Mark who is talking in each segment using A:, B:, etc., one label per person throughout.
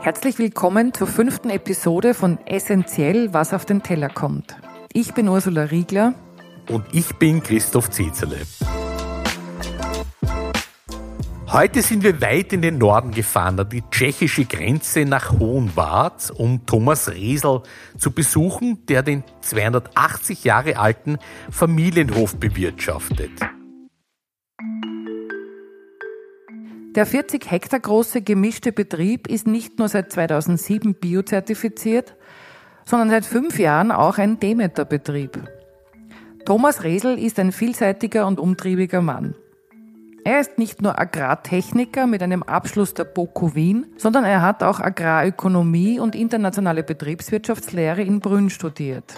A: Herzlich willkommen zur fünften Episode von Essentiell, was auf den Teller kommt. Ich bin Ursula Riegler.
B: Und ich bin Christoph Zezerle. Heute sind wir weit in den Norden gefahren, an die tschechische Grenze nach Hohenwart, um Thomas Resel zu besuchen, der den 280 Jahre alten Familienhof bewirtschaftet.
A: Der 40 Hektar große gemischte Betrieb ist nicht nur seit 2007 biozertifiziert, sondern seit fünf Jahren auch ein Demeter-Betrieb. Thomas Resel ist ein vielseitiger und umtriebiger Mann. Er ist nicht nur Agrartechniker mit einem Abschluss der BOKU Wien, sondern er hat auch Agrarökonomie und internationale Betriebswirtschaftslehre in Brünn studiert.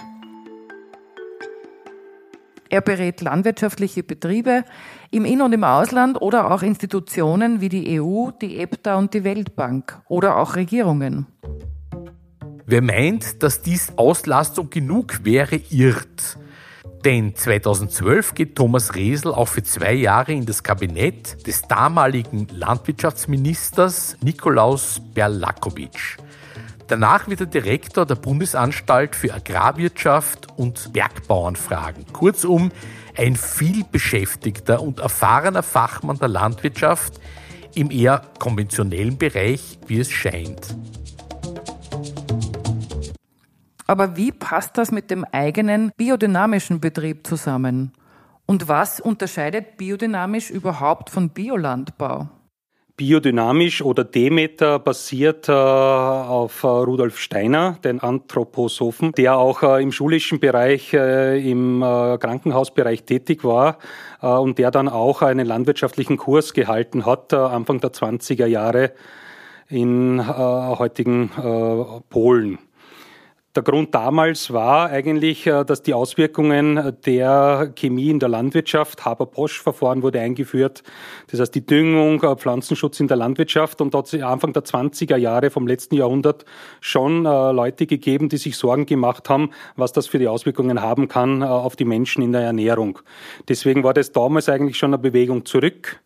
A: Er berät landwirtschaftliche Betriebe im In- und im Ausland oder auch Institutionen wie die EU, die EPTA und die Weltbank oder auch Regierungen.
B: Wer meint, dass dies Auslastung genug wäre, irrt. Denn 2012 geht Thomas Resel auch für zwei Jahre in das Kabinett des damaligen Landwirtschaftsministers Nikolaus Berlakovic. Danach wird er Direktor der Bundesanstalt für Agrarwirtschaft und Bergbauernfragen. Kurzum, ein vielbeschäftigter und erfahrener Fachmann der Landwirtschaft im eher konventionellen Bereich, wie es scheint.
A: Aber wie passt das mit dem eigenen biodynamischen Betrieb zusammen? Und was unterscheidet biodynamisch überhaupt von Biolandbau?
C: Biodynamisch oder Demeter basiert äh, auf äh, Rudolf Steiner, den Anthroposophen, der auch äh, im schulischen Bereich, im Krankenhausbereich tätig war und der dann auch einen landwirtschaftlichen Kurs gehalten hat, Anfang der 20er Jahre in heutigen Polen. Der Grund damals war eigentlich, äh, dass die Auswirkungen der Chemie in der Landwirtschaft, Haber-Bosch-Verfahren wurde eingeführt, das heißt die Düngung, äh, Pflanzenschutz in der Landwirtschaft und dort Anfang der 20er Jahre vom letzten Jahrhundert schon äh, Leute gegeben, die sich Sorgen gemacht haben, was das für die Auswirkungen haben kann auf die Menschen in der Ernährung. Deswegen war das damals eigentlich schon eine Bewegung zurück.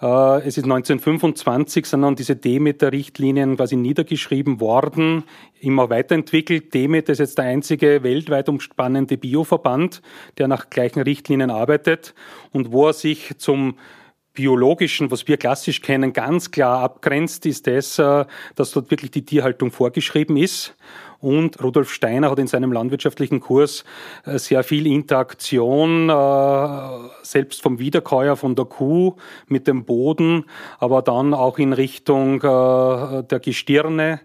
C: Äh, es ist 1925, sind dann diese Demeter-Richtlinien quasi niedergeschrieben worden, immer weiterentwickelt. Demeter ist jetzt der einzige weltweit umspannende Bioverband, der nach gleichen Richtlinien arbeitet und wo er sich zum biologischen, was wir klassisch kennen, ganz klar abgrenzt, ist das, äh, dass dort wirklich die Tierhaltung vorgeschrieben ist. Und Rudolf Steiner hat in seinem landwirtschaftlichen Kurs äh, sehr viel Interaktion, äh, selbst vom Wiederkäuer, von der Kuh mit dem Boden, aber dann auch in Richtung der Gestirne äh,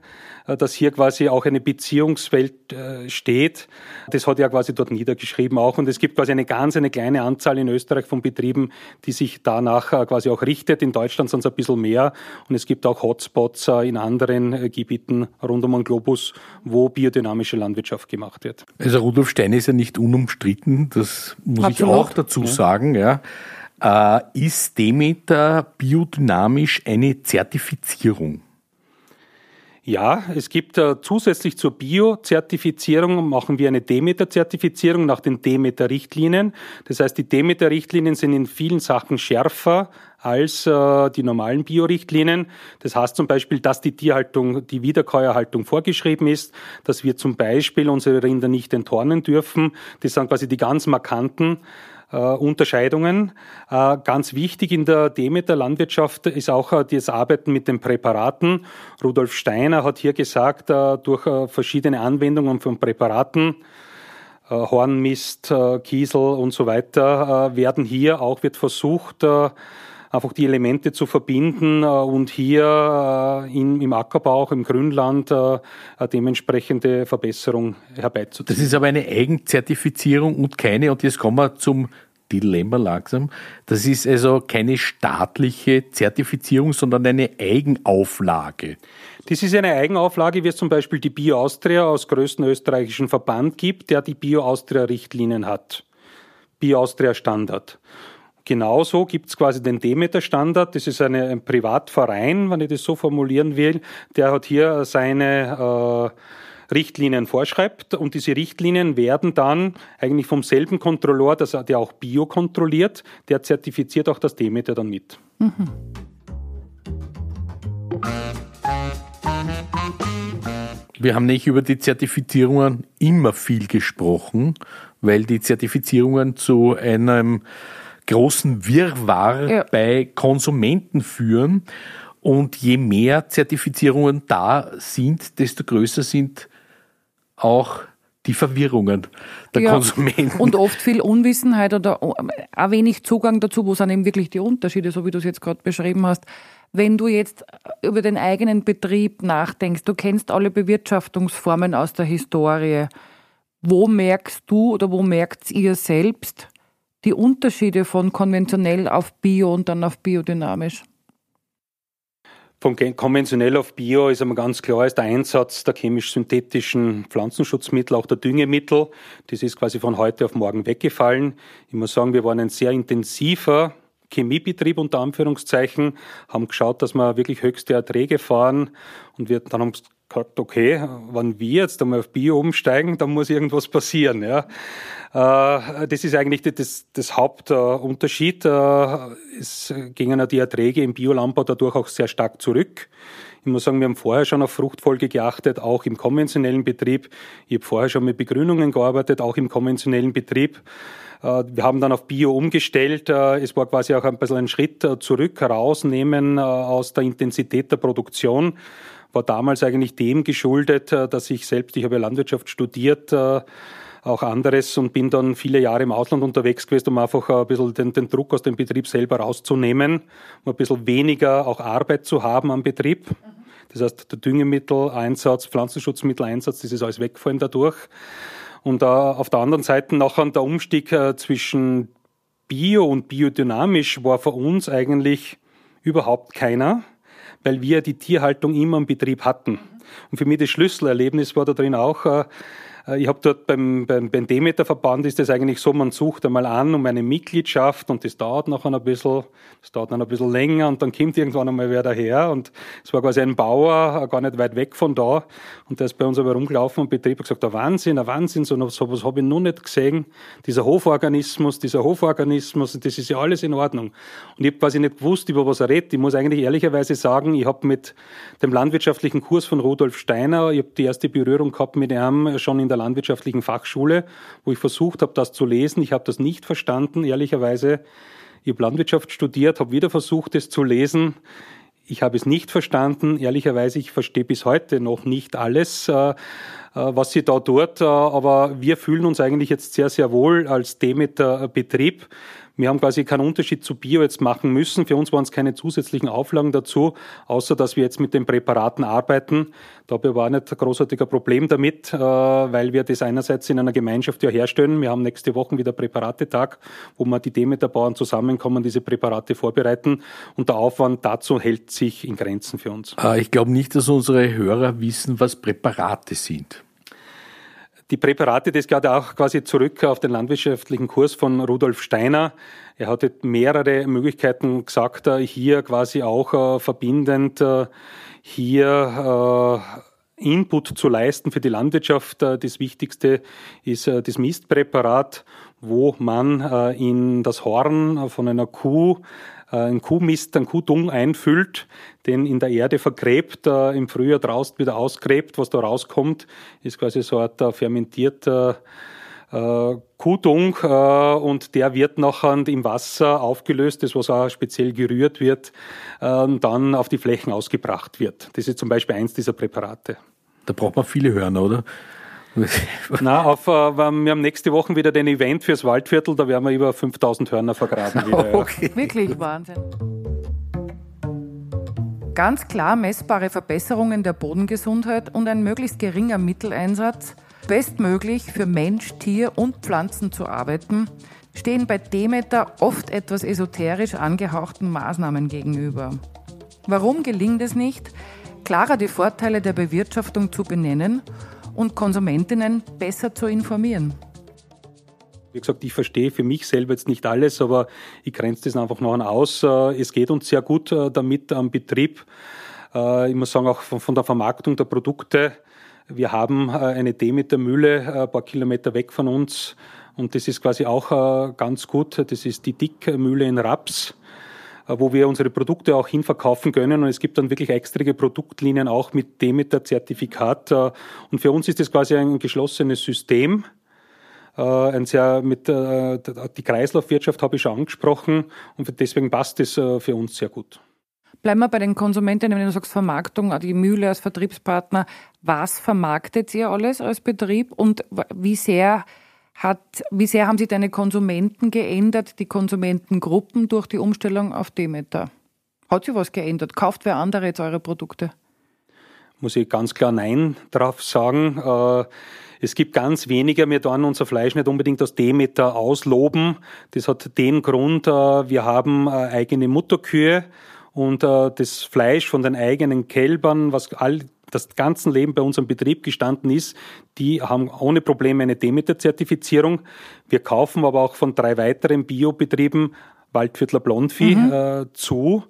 C: dass hier quasi auch eine Beziehungswelt äh, steht. Das hat er quasi dort niedergeschrieben auch. Und es gibt quasi eine ganz, eine kleine Anzahl in Österreich von Betrieben, die sich danach äh, quasi auch richtet. In Deutschland sind es ein bisschen mehr. Und es gibt auch Hotspots in anderen Gebieten rund um den Globus, wo biodynamische Landwirtschaft gemacht wird.
B: Also Rudolf Stein ist ja nicht unumstritten. Das muss Absolut. ich auch dazu ja. sagen, ja. ist Demeter biodynamisch eine Zertifizierung?
C: Ja, es gibt äh, zusätzlich zur Bio-Zertifizierung machen wir eine Demeter-Zertifizierung nach den Demeter-Richtlinien. Das heißt, die Demeter-Richtlinien sind in vielen Sachen schärfer als äh, die normalen Bio-Richtlinien. Das heißt zum Beispiel, dass die Tierhaltung, die Wiederkäuerhaltung vorgeschrieben ist, dass wir zum Beispiel unsere Rinder nicht enthornen dürfen. Das sind quasi die ganz markanten äh, Unterscheidungen. Äh, ganz wichtig in der Demeter Landwirtschaft ist auch äh, das Arbeiten mit den Präparaten. Rudolf Steiner hat hier gesagt, äh, durch äh, verschiedene Anwendungen von Präparaten, äh, Hornmist, Kiesel und so weiter, werden hier auch wird versucht, einfach die Elemente zu verbinden und hier in, im Ackerbau, auch im Grünland, eine dementsprechende Verbesserung herbeizuziehen.
B: Das ist aber eine Eigenzertifizierung und keine, und jetzt kommen wir zum Dilemma langsam. Das ist also keine staatliche Zertifizierung, sondern eine Eigenauflage.
C: Das ist eine Eigenauflage, wie es zum Beispiel die Bio Austria aus größten österreichischen Verband gibt, der die Bio Austria Richtlinien hat. Bio Austria Standard. Genauso gibt es quasi den Demeter-Standard. Das ist eine, ein Privatverein, wenn ich das so formulieren will. Der hat hier seine äh, Richtlinien vorschreibt. Und diese Richtlinien werden dann eigentlich vom selben Kontrolleur, der auch Bio kontrolliert, der zertifiziert auch das Demeter dann mit. Mhm.
B: Wir haben nicht über die Zertifizierungen immer viel gesprochen, weil die Zertifizierungen zu einem großen Wirrwarr ja. bei Konsumenten führen. Und je mehr Zertifizierungen da sind, desto größer sind auch die Verwirrungen der ja, Konsumenten.
A: Und oft viel Unwissenheit oder auch wenig Zugang dazu, wo sind eben wirklich die Unterschiede, so wie du es jetzt gerade beschrieben hast. Wenn du jetzt über den eigenen Betrieb nachdenkst, du kennst alle Bewirtschaftungsformen aus der Historie, wo merkst du oder wo merkt ihr selbst die Unterschiede von konventionell auf Bio und dann auf biodynamisch?
C: Von konventionell auf Bio ist einmal ganz klar, ist der Einsatz der chemisch-synthetischen Pflanzenschutzmittel, auch der Düngemittel. Das ist quasi von heute auf morgen weggefallen. Ich muss sagen, wir waren ein sehr intensiver Chemiebetrieb unter Anführungszeichen, haben geschaut, dass wir wirklich höchste Erträge fahren und wir dann haben gesagt, okay, wenn wir jetzt einmal auf Bio umsteigen, dann muss irgendwas passieren. Ja. Äh, das ist eigentlich das, das Hauptunterschied. Äh, es gingen die Erträge im Biolandbau dadurch auch sehr stark zurück. Ich muss sagen, wir haben vorher schon auf Fruchtfolge geachtet, auch im konventionellen Betrieb. Ich habe vorher schon mit Begrünungen gearbeitet, auch im konventionellen Betrieb. Äh, wir haben dann auf Bio umgestellt. Es war quasi auch ein bisschen ein Schritt zurück, herausnehmen aus der Intensität der Produktion war damals eigentlich dem geschuldet, äh, dass ich selbst, ich habe Landwirtschaft studiert, äh, auch anderes und bin dann viele Jahre im Ausland unterwegs gewesen, um einfach ein bisschen den, den Druck aus dem Betrieb selber rauszunehmen, um ein bisschen weniger auch Arbeit zu haben am Betrieb. Das heißt, der Düngemitteleinsatz, Pflanzenschutzmitteleinsatz, das ist alles wegfallen dadurch. Und uh, auf der anderen Seite nachher der Umstieg uh, zwischen Bio und biodynamisch war für uns eigentlich überhaupt keiner weil wir die Tierhaltung immer im Betrieb hatten. Und für mich das Schlüsselerlebnis war da drin auch, äh, ich habe dort beim, beim, beim Demeter-Verband ist das eigentlich so, man sucht einmal an um eine Mitgliedschaft und das dauert noch ein bisschen, das dauert dann ein bisschen länger und dann kommt irgendwann einmal wer daher und es war quasi ein Bauer, äh, gar nicht weit weg von da und der ist bei uns aber rumgelaufen und Betrieb hat gesagt, der Wahnsinn, der Wahnsinn, so was habe ich noch nicht gesehen, dieser Hoforganismus, dieser Hoforganismus, das ist ja alles in Ordnung. Und ich habe quasi nicht gewusst, über was er redet. Ich muss eigentlich ehrlicherweise sagen, ich habe mit dem landwirtschaftlichen Kurs von Rudolf Steiner, ich habe die erste Berührung gehabt mit ihm schon in der der landwirtschaftlichen Fachschule, wo ich versucht habe, das zu lesen. Ich habe das nicht verstanden, ehrlicherweise. Ich habe Landwirtschaft studiert, habe wieder versucht, es zu lesen. Ich habe es nicht verstanden. Ehrlicherweise, ich verstehe bis heute noch nicht alles, äh, äh, was sie da tut. Äh, aber wir fühlen uns eigentlich jetzt sehr, sehr wohl als Demeter-Betrieb. Wir haben quasi keinen Unterschied zu Bio jetzt machen müssen. Für uns waren es keine zusätzlichen Auflagen dazu, außer dass wir jetzt mit den Präparaten arbeiten. Da habe ich aber auch nicht ein großartiger Problem damit, äh, weil wir das einerseits in einer Gemeinschaft ja herstellen. Wir haben nächste Woche wieder Präparatetag, wo wir die Demeterbauern zusammenkommen, diese Präparate vorbereiten. Und der Aufwand dazu hält sich in Grenzen für uns.
B: Äh, ich glaube nicht, dass unsere Hörer wissen, was Präparate sind.
C: Die Präparate, das geht auch quasi zurück auf den landwirtschaftlichen Kurs von Rudolf Steiner. Er hatte mehrere Möglichkeiten gesagt, äh, hier quasi auch äh, verbindend äh, hier Input zu leisten für die Landwirtschaft. Das Wichtigste ist das Mistpräparat, wo man in das Horn von einer Kuh äh, ein Kuhmist, ein Kuhdung einfüllt, den in der Erde vergräbt, äh, im Frühjahr draußen wieder ausgräbt. Was da rauskommt, ist quasi so ein fermentierter äh, Kuhdung äh, und der wird nachher im Wasser aufgelöst, das was auch speziell gerührt wird, dann auf die Flächen ausgebracht wird. Das ist zum Beispiel eins dieser Präparate.
B: Da braucht man viele Hörner, oder?
C: Na, auf, äh, wir haben nächste Woche wieder den Event fürs Waldviertel, da werden wir über 5000 Hörner vergraben. Wieder,
A: okay. Ja. Wirklich Wahnsinn. Ganz klar messbare Verbesserungen der Bodengesundheit und ein möglichst geringer Mitteleinsatz, bestmöglich für Mensch, Tier und Pflanzen zu arbeiten, stehen bei Demeter oft etwas esoterisch angehauchten Maßnahmen gegenüber. Warum gelingt es nicht, klarer die Vorteile der Bewirtschaftung zu benennen und Konsumentinnen besser zu informieren.
C: Wie gesagt, ich verstehe für mich selber jetzt nicht alles, aber ich grenze das einfach noch aus. Äh, es geht uns sehr gut äh, damit am Betrieb. Äh, ich muss sagen, auch von der Vermarktung der Produkte. Wir haben eine Demeter-Mühle ein paar Kilometer weg von uns und das ist quasi auch ganz gut. Das ist die Dickmühle in Raps. Äh, wo wir unsere Produkte auch hinverkaufen können. Und es gibt dann wirklich extra Produktlinien auch mit Demeter-Zertifikat. Äh, und für uns ist das quasi ein geschlossenes System. Äh, ein sehr mit die Kreislaufwirtschaft habe ich schon angesprochen und deswegen passt es für uns sehr gut.
A: Bleiben wir bei den Konsumentinnen, wenn du sagst Vermarktung, die Mühle als Vertriebspartner. Was vermarktet ihr alles als Betrieb und wie sehr hat, wie sehr haben sich deine Konsumenten geändert, die Konsumentengruppen durch die Umstellung auf Demeter? Hat sich was geändert? Kauft wer andere jetzt eure Produkte?
C: Muss ich ganz klar Nein drauf sagen. Äh, es gibt ganz wenige, wir tun unser Fleisch nicht unbedingt aus Demeter ausloben. Das hat den Grund, äh, wir haben äh, eigene Mutterkühe und das Fleisch von den eigenen Kälbern, was all das ganze Leben bei unserem Betrieb gestanden ist, die haben ohne Probleme eine Demeter-Zertifizierung. Wir kaufen aber auch von drei weiteren Biobetrieben Waldviertler Blondvieh mhm. äh, zu.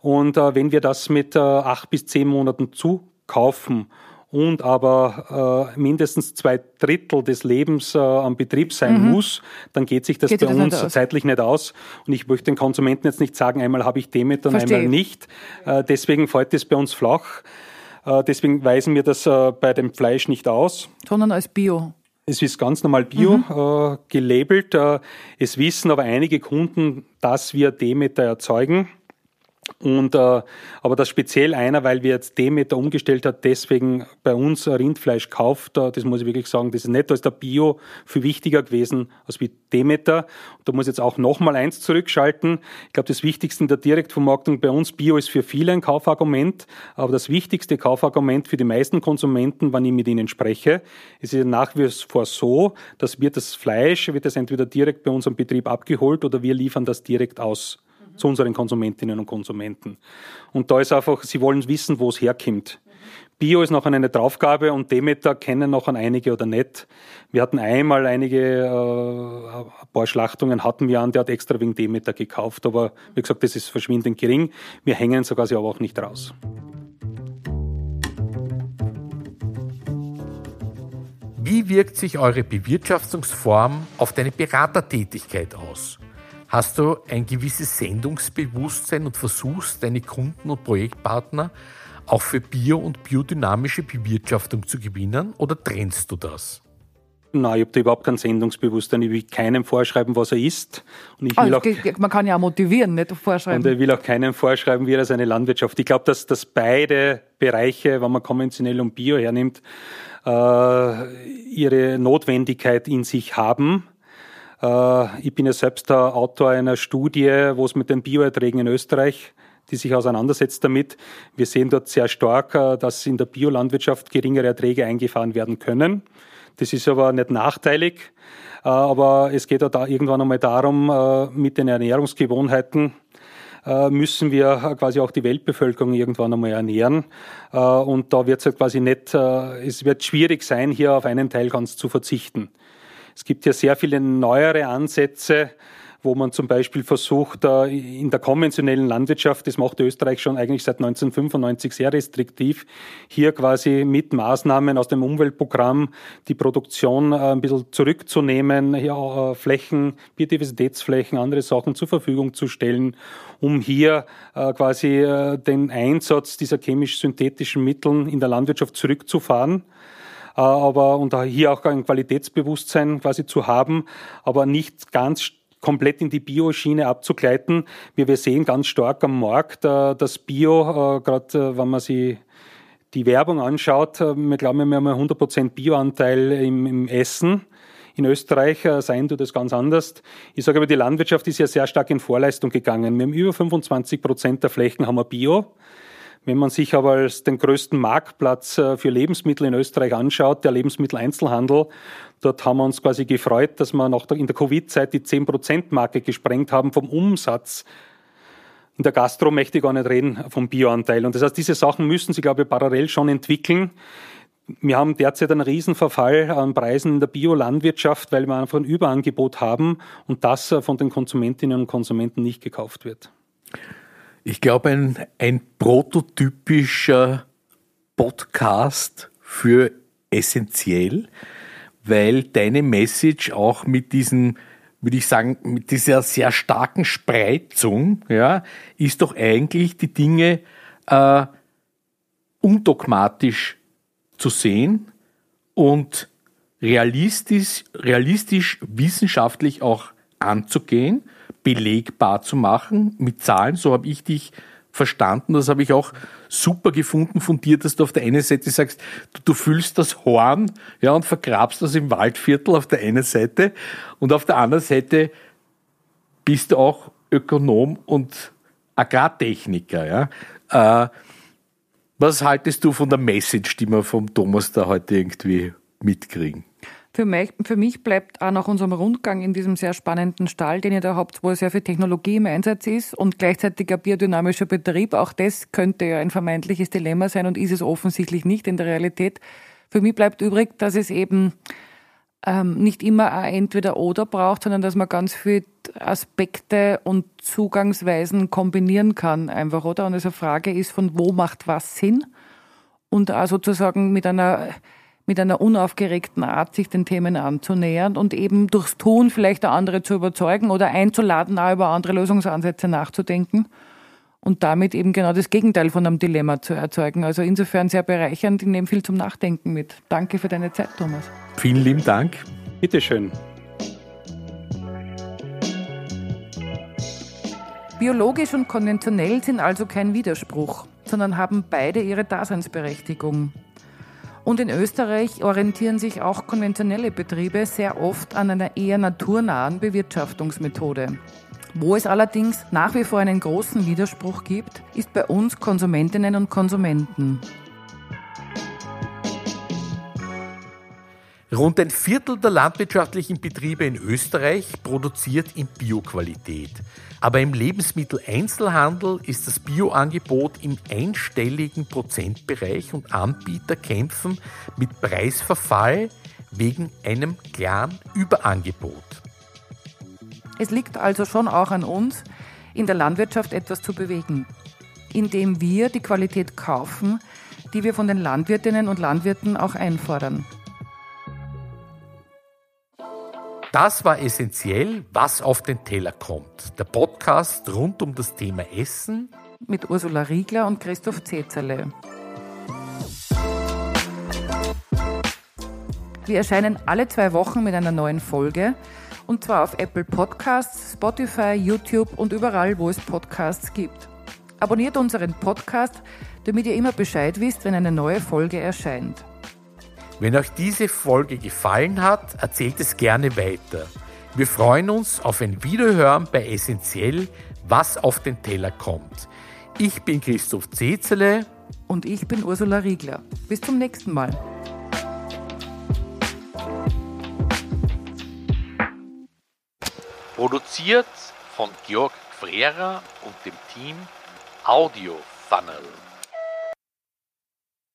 C: Und äh, wenn wir das mit äh, acht bis zehn Monaten zukaufen und aber äh, mindestens zwei Drittel des Lebens äh, am Betrieb sein mhm. muss, dann geht sich das geht bei das uns nicht zeitlich nicht aus. Und ich möchte den Konsumenten jetzt nicht sagen, einmal habe ich Demeter und einmal nicht. Äh, deswegen fällt es bei uns flach. Äh, deswegen weisen wir das äh, bei dem Fleisch nicht aus.
A: Sondern als Bio.
C: Es ist ganz normal Bio mhm. äh, gelabelt. Äh, es wissen aber einige Kunden, dass wir Demeter erzeugen. Und, äh, aber das speziell einer, weil wir jetzt Demeter umgestellt hat, deswegen bei uns Rindfleisch kauft, äh, das muss ich wirklich sagen, das ist nicht als der Bio viel wichtiger gewesen als wie Demeter. Und da muss ich jetzt auch nochmal eins zurückschalten. Ich glaube, das Wichtigste in der Direktvermarktung bei uns Bio ist für viele ein Kaufargument, aber das wichtigste Kaufargument für die meisten Konsumenten, wenn ich mit ihnen spreche, ist ja nach wie vor so, dass wir das Fleisch, wird das entweder direkt bei unserem Betrieb abgeholt oder wir liefern das direkt aus zu unseren Konsumentinnen und Konsumenten. Und da ist einfach, sie wollen wissen, wo es herkommt. Bio ist noch eine Draufgabe und Demeter kennen noch an einige oder nicht. Wir hatten einmal einige, äh, ein paar Schlachtungen hatten wir an, der hat extra wegen Demeter gekauft, aber wie gesagt, das ist verschwindend gering. Wir hängen sogar sie aber auch nicht raus.
B: Wie wirkt sich eure Bewirtschaftungsform auf deine Beratertätigkeit aus? Hast du ein gewisses Sendungsbewusstsein und versuchst, deine Kunden und Projektpartner auch für bio- und biodynamische Bewirtschaftung zu gewinnen oder trennst du das?
C: Nein, ich habe da überhaupt kein Sendungsbewusstsein. Ich will keinem vorschreiben, was er isst.
A: Und ich will also, auch, man kann ja auch motivieren, nicht vorschreiben.
C: Und ich will auch keinem vorschreiben, wie er seine Landwirtschaft. Ich glaube, dass, dass beide Bereiche, wenn man konventionell und bio hernimmt, äh, ihre Notwendigkeit in sich haben. Äh, ich bin ja selbst der Autor einer Studie, wo es mit den Bioerträgen in Österreich die sich auseinandersetzt damit. Wir sehen dort sehr stark, äh, dass in der Biolandwirtschaft geringere Erträge eingefahren werden können. Das ist aber nicht nachteilig, äh, aber es geht da irgendwann einmal darum, mit den Ernährungsgewohnheiten müssen wir quasi auch die Weltbevölkerung irgendwann einmal ernähren. Und da wird es halt quasi nicht, es wird schwierig sein, hier auf einen Teil ganz zu verzichten. Es gibt ja sehr viele neuere Ansätze, wo man zum Beispiel versucht, in der konventionellen Landwirtschaft, das macht Österreich schon eigentlich seit 1995 sehr restriktiv, hier quasi mit Maßnahmen aus dem Umweltprogramm die Produktion äh, ein bisschen zurückzunehmen, hier äh, Flächen, Biodiversitätsflächen, andere Sachen zur Verfügung zu stellen, um hier äh, quasi den Einsatz dieser chemisch-synthetischen Mitteln in der Landwirtschaft zurückzufahren. Äh, aber und hier auch ein Qualitätsbewusstsein quasi zu haben, aber nicht ganz komplett in die Bioschiene abzugleiten. Wir, wir sehen ganz stark am Markt, äh, dass Bio, äh, gerade wenn man sich die Werbung anschaut, wir glauben, wir haben einen 100% Bioanteil im, im Essen. In Österreich seien du das ganz anders. Ich sage aber, die Landwirtschaft ist ja sehr stark in Vorleistung gegangen. Wir haben über 25 Prozent der Flächen haben wir Bio. Wenn man sich aber als den größten Marktplatz äh, für Lebensmittel in Österreich anschaut, der Lebensmitteleinzelhandel, dort haben wir uns quasi gefreut, dass wir noch in der Covid-Zeit die 10%-Marke gesprengt haben vom Umsatz. In der Gastro möchte ich gar nicht reden vom Bioanteil. Und das heißt, diese Sachen müssen sich, glaube ich, parallel schon entwickeln. Wir haben derzeit einen Riesenverfall an Preisen in der Biolandwirtschaft, weil wir einfach ein Überangebot haben und das äh, von den Konsumentinnen und Konsumenten nicht gekauft wird.
B: Ich glaube, ein, ein prototypischer Podcast für essentiell, weil deine Message auch mit diesem würde ich sagen, mit dieser sehr starken Spreizung, ja, ist doch eigentlich die Dinge äh, undogmatisch zu sehen und realistisch, realistisch wissenschaftlich auch anzugehen, belegbar zu machen mit Zahlen. So habe ich dich verstanden. Das habe ich auch super gefunden von dir, dass du auf der einen Seite sagst, du, du füllst das Horn ja, und vergrabst das im Waldviertel auf der einen Seite und auf der anderen Seite bist du auch Ökonom und Agrartechniker. Ja. Äh, was haltest du von der Message, die wir vom Thomas da heute irgendwie mitkriegen?
A: Für mich, für mich bleibt auch nach unserem Rundgang in diesem sehr spannenden Stall, den ihr da habt, wo sehr viel Technologie im Einsatz ist und gleichzeitig ein biodynamischer Betrieb, auch das könnte ja ein vermeintliches Dilemma sein und ist es offensichtlich nicht in der Realität. Für mich bleibt übrig, dass es eben ähm, nicht immer ein Entweder-Oder braucht, sondern dass man ganz viele Aspekte und Zugangsweisen kombinieren kann, einfach, oder? Und eine Frage ist, von wo macht was Sinn? Und auch sozusagen mit einer mit einer unaufgeregten Art sich den Themen anzunähern und eben durchs Tun vielleicht andere zu überzeugen oder einzuladen, auch über andere Lösungsansätze nachzudenken und damit eben genau das Gegenteil von einem Dilemma zu erzeugen. Also insofern sehr bereichernd, ich nehme viel zum Nachdenken mit. Danke für deine Zeit, Thomas.
B: Vielen lieben Dank.
C: Bitteschön.
A: Biologisch und konventionell sind also kein Widerspruch, sondern haben beide ihre Daseinsberechtigung. Und in Österreich orientieren sich auch konventionelle Betriebe sehr oft an einer eher naturnahen Bewirtschaftungsmethode. Wo es allerdings nach wie vor einen großen Widerspruch gibt, ist bei uns Konsumentinnen und Konsumenten.
B: Rund ein Viertel der landwirtschaftlichen Betriebe in Österreich produziert in Bioqualität. Aber im Lebensmitteleinzelhandel ist das Bioangebot im einstelligen Prozentbereich und Anbieter kämpfen mit Preisverfall wegen einem klaren Überangebot.
A: Es liegt also schon auch an uns, in der Landwirtschaft etwas zu bewegen, indem wir die Qualität kaufen, die wir von den Landwirtinnen und Landwirten auch einfordern.
B: Das war essentiell, was auf den Teller kommt. Der Podcast rund um das Thema Essen
A: mit Ursula Riegler und Christoph Zezerle. Wir erscheinen alle zwei Wochen mit einer neuen Folge und zwar auf Apple Podcasts, Spotify, YouTube und überall, wo es Podcasts gibt. Abonniert unseren Podcast, damit ihr immer Bescheid wisst, wenn eine neue Folge erscheint.
B: Wenn euch diese Folge gefallen hat, erzählt es gerne weiter. Wir freuen uns auf ein Wiederhören bei Essentiell, was auf den Teller kommt. Ich bin Christoph Zezele.
A: Und ich bin Ursula Riegler. Bis zum nächsten Mal.
B: Produziert von Georg Frera und dem Team Audio Funnel.